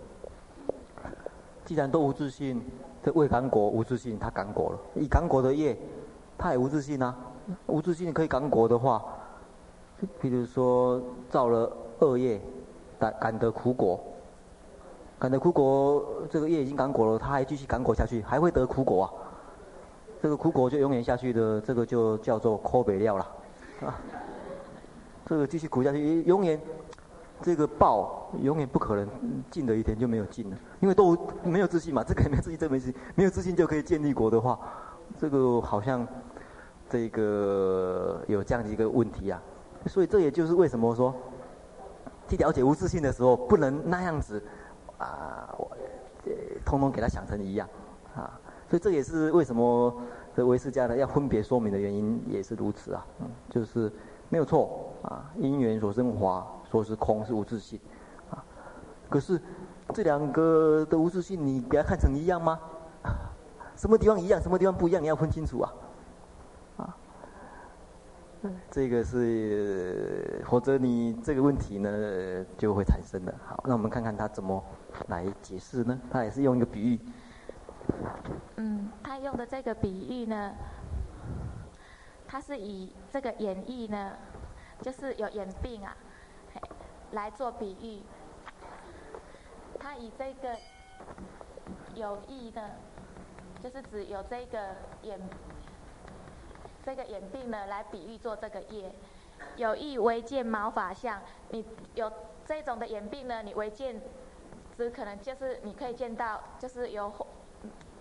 既然都无自信，这未感果无自信，它感果了；已感果的业，它也无自信啊，无自信可以感果的话，比如说造了。恶业，感感得苦果，感得苦果，这个业已经感果了，他还继续感果下去，还会得苦果啊。这个苦果就永远下去的，这个就叫做苦北料了，啊。这个继续苦下去，永远这个报永远不可能尽的一天就没有尽了，因为都没有自信嘛，这个没自信，这没自信，没有自信就可以建立国的话，这个好像这个有这样的一个问题啊。所以这也就是为什么说。去了解无自性的时候，不能那样子啊，我呃，通通给他想成一样啊，所以这也是为什么这唯识家呢要分别说明的原因，也是如此啊，嗯，就是没有错啊，因缘所生华说是空是无自性啊，可是这两个的无自性，你给他看成一样吗？什么地方一样，什么地方不一样，你要分清楚啊。这个是，或者你这个问题呢就会产生的。好，那我们看看他怎么来解释呢？他也是用一个比喻。
嗯，他用的这个比喻呢，他是以这个演绎呢，就是有眼病啊，来做比喻。他以这个有意的，就是指有这个眼。这个眼病呢，来比喻做这个业，有意违见毛发相。你有这种的眼病呢，你违见，只可能就是你可以见到，就是有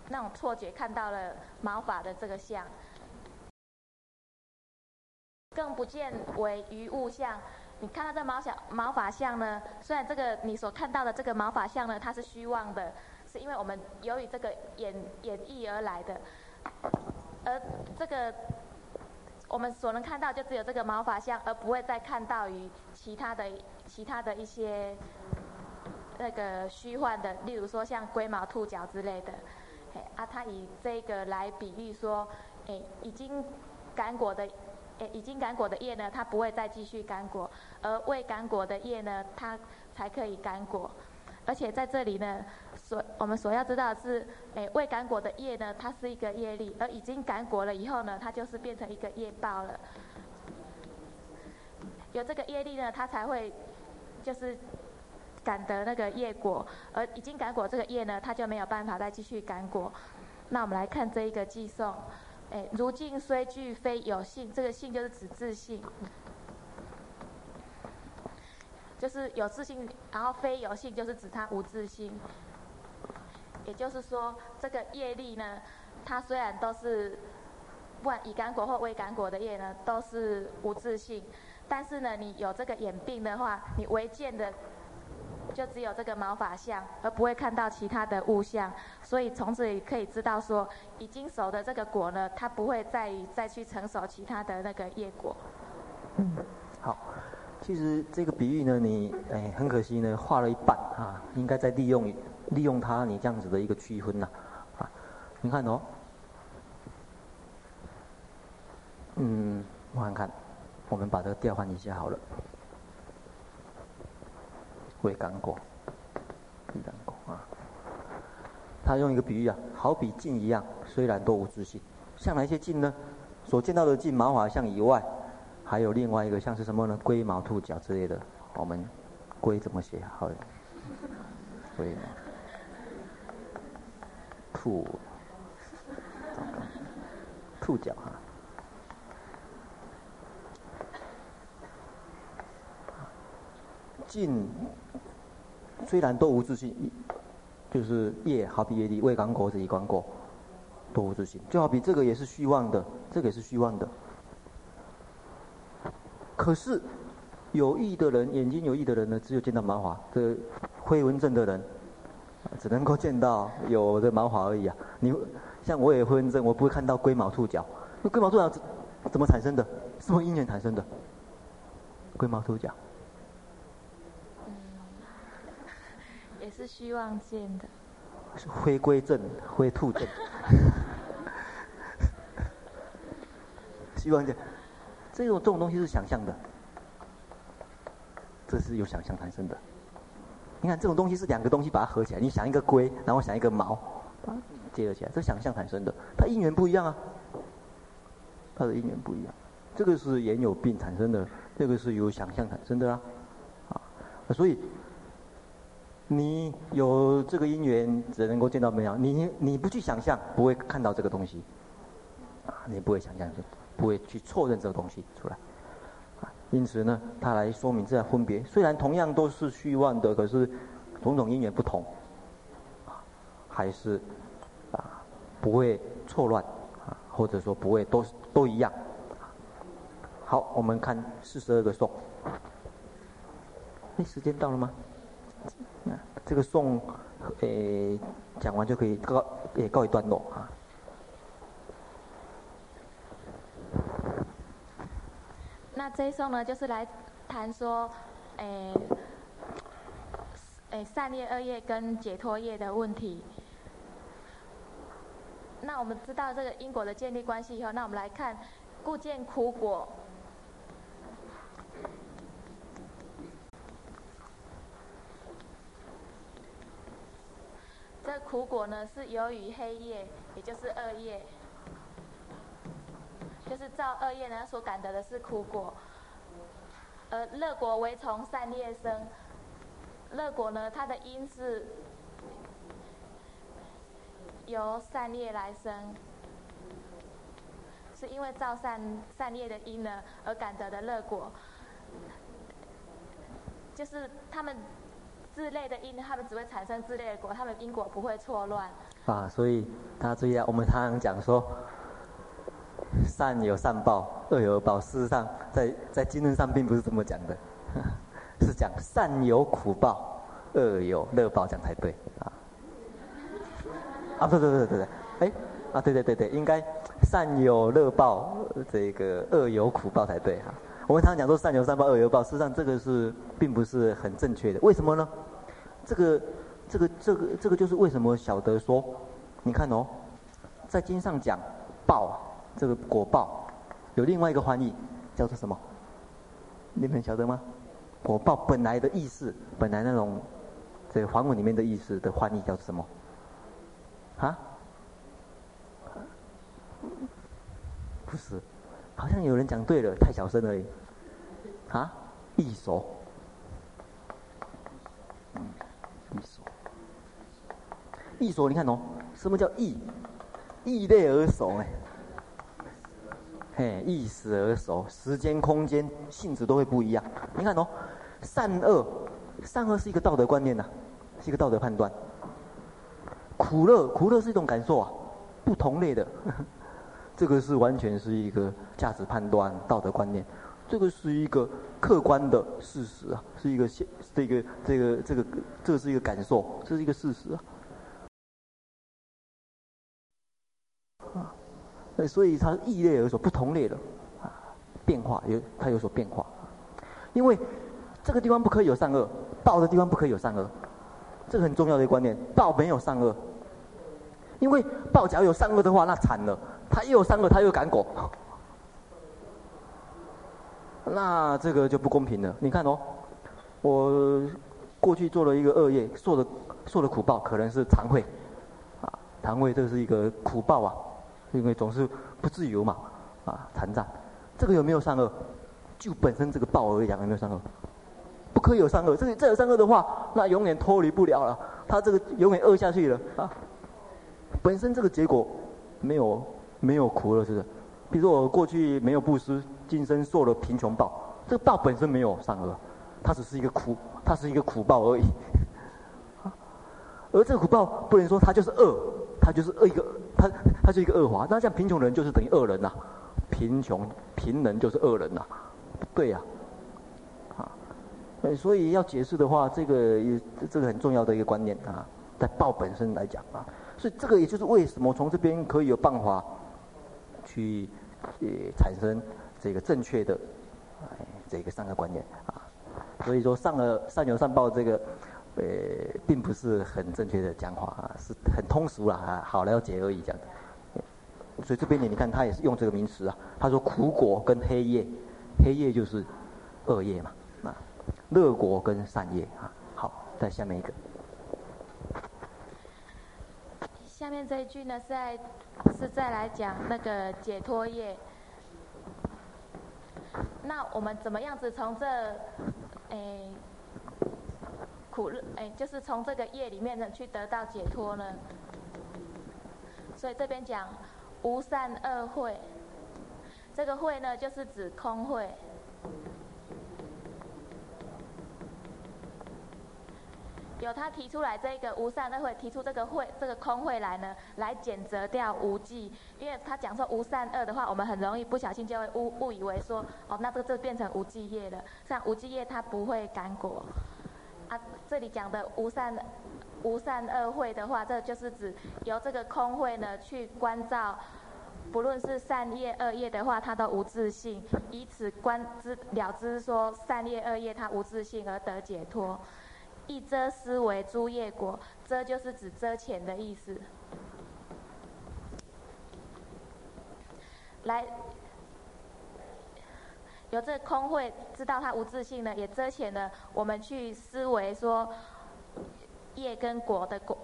那种错觉，看到了毛发的这个相，更不见为余物相。你看到这毛小毛发相呢，虽然这个你所看到的这个毛发相呢，它是虚妄的，是因为我们由于这个眼眼翳而来的，而这个。我们所能看到就只有这个毛发像，而不会再看到于其他的、其他的一些那个虚幻的，例如说像龟毛兔角之类的。哎，啊，他以这个来比喻说，哎，已经干果的，哎，已经干果的叶呢，它不会再继续干果，而未干果的叶呢，它才可以干果。而且在这里呢，所我们所要知道的是，诶，未干果的业呢，它是一个业力；而已经干果了以后呢，它就是变成一个业报了。有这个业力呢，它才会就是感得那个业果；而已经干果这个业呢，它就没有办法再继续干果。那我们来看这一个寄送，诶，如镜虽具非有性，这个性就是指自性。就是有自信，然后非有性，就是指它无自性。也就是说，这个业力呢，它虽然都是不管已感果或未感果的业呢，都是无自性，但是呢，你有这个眼病的话，你唯见的就只有这个毛发相，而不会看到其他的物相。所以从此可以知道说，已经熟的这个果呢，它不会再再去成熟其他的那个业果。
嗯，好。其实这个比喻呢，你哎很可惜呢，画了一半啊，应该再利用利用它，你这样子的一个区分呐，啊，你看哦，嗯，我看看，我们把这个调换一下好了，未感果，未感果啊，他用一个比喻啊，好比镜一样，虽然多无自信，像哪些镜呢？所见到的镜，毛发像以外。还有另外一个像是什么呢？龟毛兔角之类的，我们龟怎么写？好，龟毛兔兔角哈。镜虽然都无自性，就是业好比业力，未感果子已感果，都无自性，就好比这个也是虚妄的，这个也是虚妄的。可是有意的人，眼睛有意的人呢，只有见到毛发。这灰纹症的人，只能够见到有的毛发而已啊。你像我也灰纹症，我不会看到龟毛兔脚。那龟毛兔脚怎怎么产生的？什么因缘产生的？龟毛兔角。
嗯，也是希望见的。
是灰龟症、灰兔症。希望见，这种这种东西是想象的，这是有想象产生的。你看这种东西是两个东西把它合起来，你想一个龟，然后想一个毛，结合起来，这想象产生的，它因缘不一样啊，它的因缘不一样。这个是眼有病产生的，这个是有想象产生的啊，啊，所以你有这个因缘，只能够见到没有，你你不去想象，不会看到这个东西，啊，你不会想象就。不会去错认这个东西出来，啊，因此呢，他来说明这样分别。虽然同样都是虚妄的，可是种种因缘不同，啊，还是啊不会错乱，啊，或者说不会都都一样。好，我们看四十二个颂。哎，时间到了吗？这个颂，诶，讲完就可以告，也告一段落啊。
那这一首呢，就是来谈说，诶，诶，善业、恶业跟解脱业的问题。那我们知道这个因果的建立关系以后，那我们来看，故见苦果。这苦果呢，是由于黑业，也就是恶业。就是造恶业呢，所感得的是苦果，而乐果为从善业生。乐果呢，它的因是由善业来生，是因为造善善业的因呢而感得的乐果。就是他们自类的因，他们只会产生自类的果，他们因果不会错乱。
啊，所以大家注意啊，我们常常讲说。善有善报，恶有恶报。事实上，在在经论上并不是这么讲的，是讲善有苦报，恶有乐报，讲才对啊。啊，对对对对对，哎，啊，对对对对，应该善有乐报，这个恶有苦报才对哈。我们常常讲说善有善报，恶有恶报，事实上这个是并不是很正确的。为什么呢？这个这个这个这个就是为什么晓得说，你看哦，在经上讲报啊。这个果报有另外一个翻译，叫做什么？你们晓得吗？果报本来的意思，本来那种这个梵文里面的意思的翻译叫做什么？啊？不是，好像有人讲对了，太小声而已。啊？异熟。嗯，异熟。异熟，你看哦，什么叫异？异类而熟哎。哎，异时而熟，时间、空间、性质都会不一样。你看哦，善恶，善恶是一个道德观念呐、是一个道德判断。苦乐，苦乐是一种感受啊，不同类的，这个是完全是一个价值判断、道德观念。这个是一个客观的事实啊，是一个现，这个这个这个这个是一个感受，这是一个事实啊。所以它异类而所，不同类的啊，变化有它有所变化。因为这个地方不可以有善恶，报的地方不可以有善恶，这个很重要的一个观念。报没有善恶，因为报假如有善恶的话，那惨了，他又有善恶，他又感果，那这个就不公平了。你看哦，我过去做了一个恶业，受的受的苦报可能是残废，啊，残废这是一个苦报啊。因为总是不自由嘛，啊，残障，这个有没有善恶？就本身这个报而言有没有善恶？不可以有善恶，这个这有善恶的话，那永远脱离不了了，他这个永远恶下去了啊。本身这个结果没有没有苦了，是不是？比如说我过去没有布施，今生受了贫穷报，这个报本身没有善恶，它只是一个苦，它是一个苦报而已。而这个苦报不能说它就是恶。它就是恶一个，他他是一个恶华，那这样贫穷人就是等于恶人呐、贫穷贫人就是恶人呐、不对啊，啊，所以要解释的话，这个也这个很重要的一个观念啊，在报本身来讲啊，所以这个也就是为什么从这边可以有办法去呃产生这个正确的哎这个三个观念啊，所以说上了善有善报这个呃并不是很正确的讲法啊，是很通俗啦啊，好了解而已这样。所以这边呢，你看他也是用这个名词啊。他说苦果跟黑夜，黑夜就是恶业嘛，啊，乐果跟善业啊。好，再下面一个。
下面这一句呢，是在是再来讲那个解脱业。那我们怎么样子从这，诶，苦乐，诶，就是从这个业里面呢去得到解脱呢？所以这边讲。无善恶慧，这个慧呢，就是指空慧。有他提出来这个无善恶慧，提出这个慧，这个空慧来呢，来减责掉无记。因为他讲说无善恶的话，我们很容易不小心就会误误以为说，哦，那这个就变成无记业了。像无记业，它不会干果。啊，这里讲的无善。无善恶慧的话，这就是指由这个空慧呢去观照，不论是善业恶业的话，它都无自性，以此观知了知说善业恶业它无自性而得解脱。一遮思维诸业果，遮就是指遮遣的意思。来，由这空慧知道他无自信呢，也遮遣了我们去思维说。业跟果的果，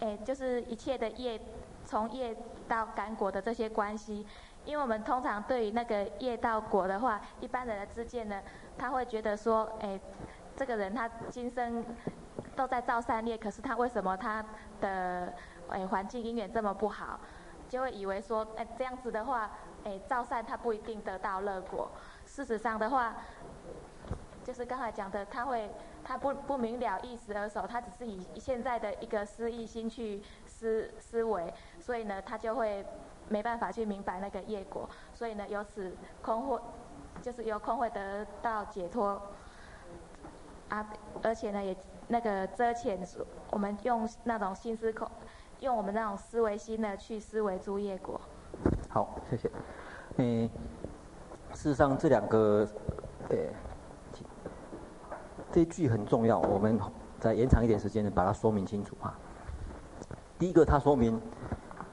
哎，就是一切的业，从业到感果的这些关系，因为我们通常对于那个业到果的话，一般人的知见呢，他会觉得说，哎，这个人他今生都在造善业，可是他为什么他的哎环境因缘这么不好，就会以为说，哎，这样子的话，哎，造善他不一定得到乐果。事实上的话，就是刚才讲的，他会。他不不明了意思而守，他只是以现在的一个思意心去思思维，所以呢，他就会没办法去明白那个业果，所以呢，由此空会就是由空会得到解脱啊，而且呢，也那个遮遣我们用那种心思空，用我们那种思维心呢去思维诸业果。
好，谢谢。嗯，事实上这两个，呃。这一句很重要，我们再延长一点时间，把它说明清楚啊。第一个，它说明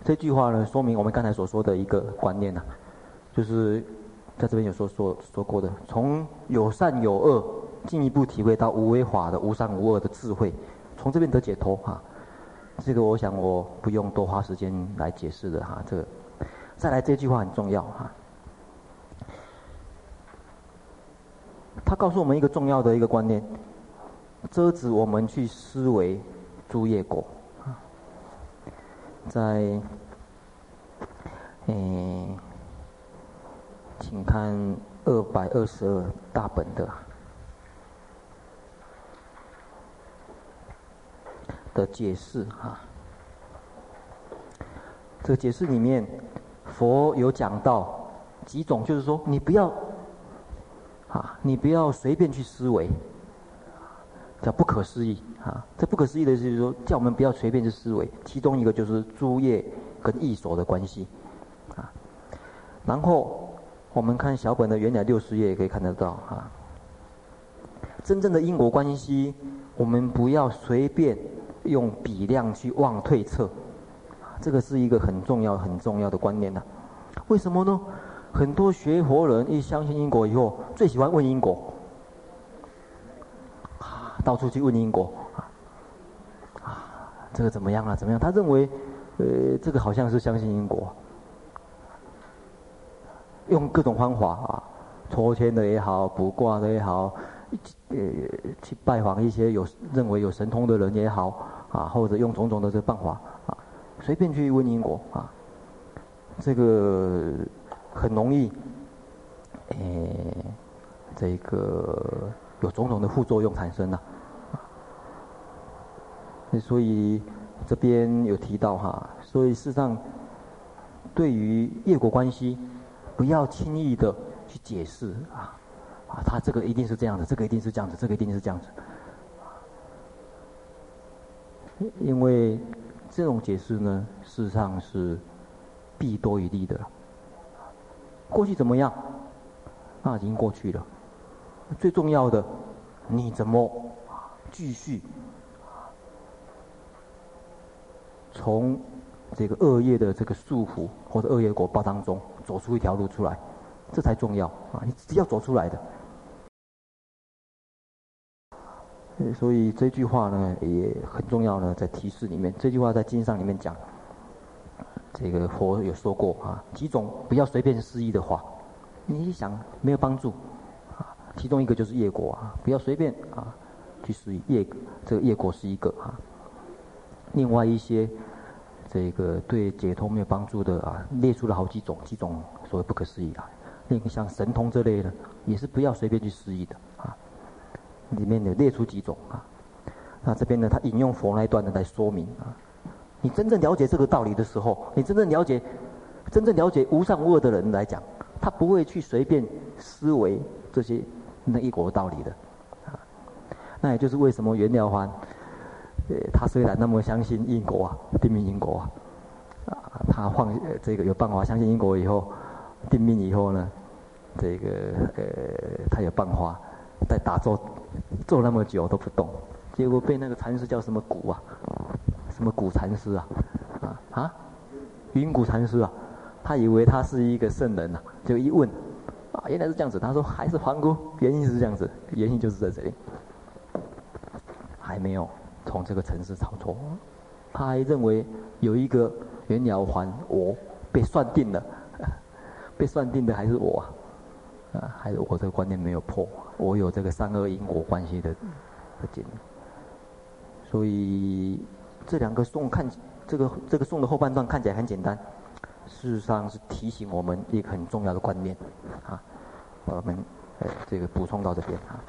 这句话呢，说明我们刚才所说的一个观念呐、啊，就是在这边有说说说过的，从有善有恶，进一步体会到无为法的无善无恶的智慧，从这边得解脱哈。这个我想我不用多花时间来解释的哈。这个再来这句话很重要哈。他告诉我们一个重要的一个观念，遮止我们去思维诸业果。在，嗯，请看二百二十二大本的的解释哈。这个解释里面，佛有讲到几种，就是说你不要。啊，你不要随便去思维，叫不可思议啊！这不可思议的意思就是说，叫我们不要随便去思维。其中一个就是诸业跟意所的关系啊。然后我们看小本的原来六十页也可以看得到啊。真正的因果关系，我们不要随便用比量去妄推测，这个是一个很重要很重要的观念呐。为什么呢？很多学佛人一相信因果以后，最喜欢问因果，啊，到处去问因果，啊，这个怎么样啊？怎么样？他认为，呃，这个好像是相信因果，用各种方法啊，抽签的也好，卜卦的也好，呃，去拜访一些有认为有神通的人也好，啊，或者用种种的这个办法啊，随便去问因果啊，这个。很容易，诶，这个有种种的副作用产生了，所以这边有提到哈，所以事实上，对于业果关系，不要轻易的去解释啊，啊，他这个一定是这样子，这个一定是这样子，这个一定是这样子。因为这种解释呢，事实上是弊多于利的。过去怎么样？那已经过去了。最重要的，你怎么继续从这个恶业的这个束缚或者恶业果报当中走出一条路出来，这才重要啊！你只要走出来的。所以这句话呢也很重要呢，在提示里面，这句话在经上里面讲，这个佛有说过啊，几种不要随便施意的话，你一想没有帮助啊，其中一个就是业果啊，不要随便啊去施意业，这个业果是一个啊，另外一些这个对解脱没有帮助的啊，列出了好几种，几种所谓不可思议啊，那个像神通这类的，也是不要随便去施意的啊。里面有列出几种啊，那这边呢，他引用佛那一段呢来说明啊，你真正了解这个道理的时候，你真正了解，真正了解无上无二的人来讲，他不会去随便思维这些那一果道理的啊。那也就是为什么袁了凡，呃，他虽然那么相信因果啊，定命因果啊，啊，他放这个有办法相信因果以后，定命以后呢，这个呃，他有办法。在打坐坐那么久都不动，结果被那个禅师叫什么古啊，什么古禅师啊，啊啊，云谷禅师啊，他以为他是一个圣人呐、就一问，啊原来是这样子，他说还是凡夫，原因是这样子，原因就是在这里，还没有从这个层次超脱，他还认为有一个袁了凡我被算定了，被算定的还是我啊。还有我这个观念没有破，我有这个善恶因果关系的的经历，所以这两个颂看这个这个颂的后半段看起来很简单，事实上是提醒我们一个很重要的观念啊，我们呃这个补充到这边啊。